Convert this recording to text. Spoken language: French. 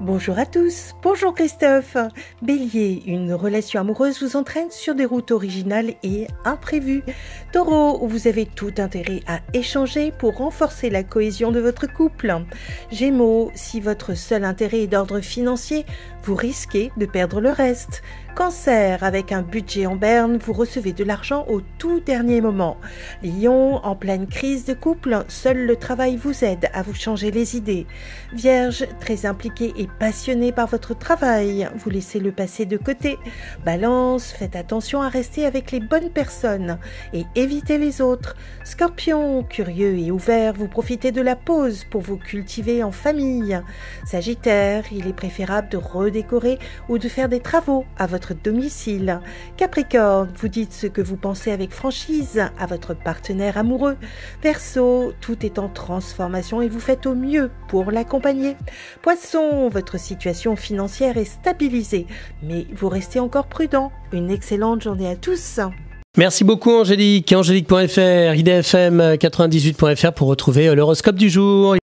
Bonjour à tous, bonjour Christophe. Bélier, une relation amoureuse vous entraîne sur des routes originales et imprévues. Taureau, vous avez tout intérêt à échanger pour renforcer la cohésion de votre couple. Gémeaux, si votre seul intérêt est d'ordre financier, vous risquez de perdre le reste. Cancer, avec un budget en berne, vous recevez de l'argent au tout dernier moment. Lion, en pleine crise de couple, seul le travail vous aide à vous changer les idées. Vierge, très impliqué passionné par votre travail, vous laissez le passé de côté. Balance, faites attention à rester avec les bonnes personnes et évitez les autres. Scorpion, curieux et ouvert, vous profitez de la pause pour vous cultiver en famille. Sagittaire, il est préférable de redécorer ou de faire des travaux à votre domicile. Capricorne, vous dites ce que vous pensez avec franchise à votre partenaire amoureux. Verseau, tout est en transformation et vous faites au mieux pour l'accompagner. Poisson, votre situation financière est stabilisée, mais vous restez encore prudent. Une excellente journée à tous. Merci beaucoup Angélique. Angélique.fr, idfm98.fr pour retrouver l'horoscope du jour.